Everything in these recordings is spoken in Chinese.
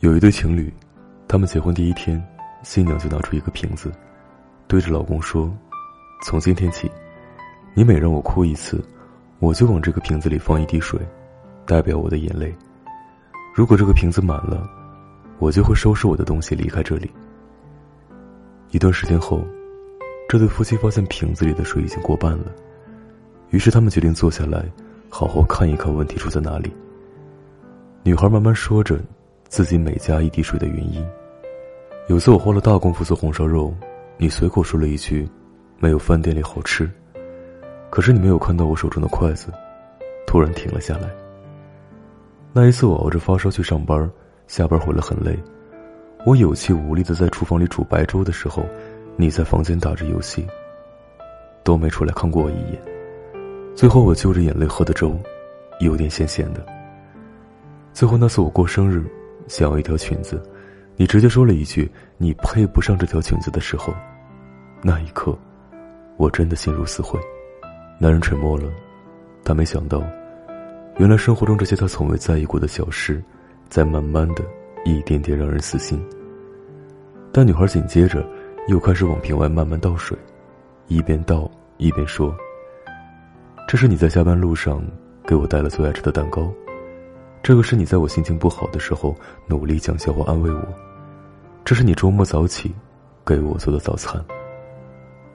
有一对情侣，他们结婚第一天，新娘就拿出一个瓶子，对着老公说：“从今天起，你每让我哭一次，我就往这个瓶子里放一滴水，代表我的眼泪。如果这个瓶子满了，我就会收拾我的东西离开这里。”一段时间后，这对夫妻发现瓶子里的水已经过半了，于是他们决定坐下来，好好看一看问题出在哪里。女孩慢慢说着。自己每加一滴水的原因。有次我花了大功夫做红烧肉，你随口说了一句：“没有饭店里好吃。”可是你没有看到我手中的筷子，突然停了下来。那一次我熬着发烧去上班，下班回来很累，我有气无力的在厨房里煮白粥的时候，你在房间打着游戏，都没出来看过我一眼。最后我揪着眼泪喝的粥，有点咸咸的。最后那次我过生日。想要一条裙子，你直接说了一句“你配不上这条裙子”的时候，那一刻，我真的心如死灰。男人沉默了，他没想到，原来生活中这些他从未在意过的小事，在慢慢的一点点让人死心。但女孩紧接着又开始往瓶外慢慢倒水，一边倒一边说：“这是你在下班路上给我带了最爱吃的蛋糕。”这个是你在我心情不好的时候努力讲笑话安慰我，这是你周末早起给我做的早餐。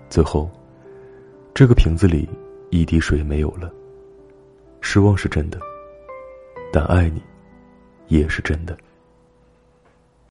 最后，这个瓶子里一滴水也没有了。失望是真的，但爱你也是真的。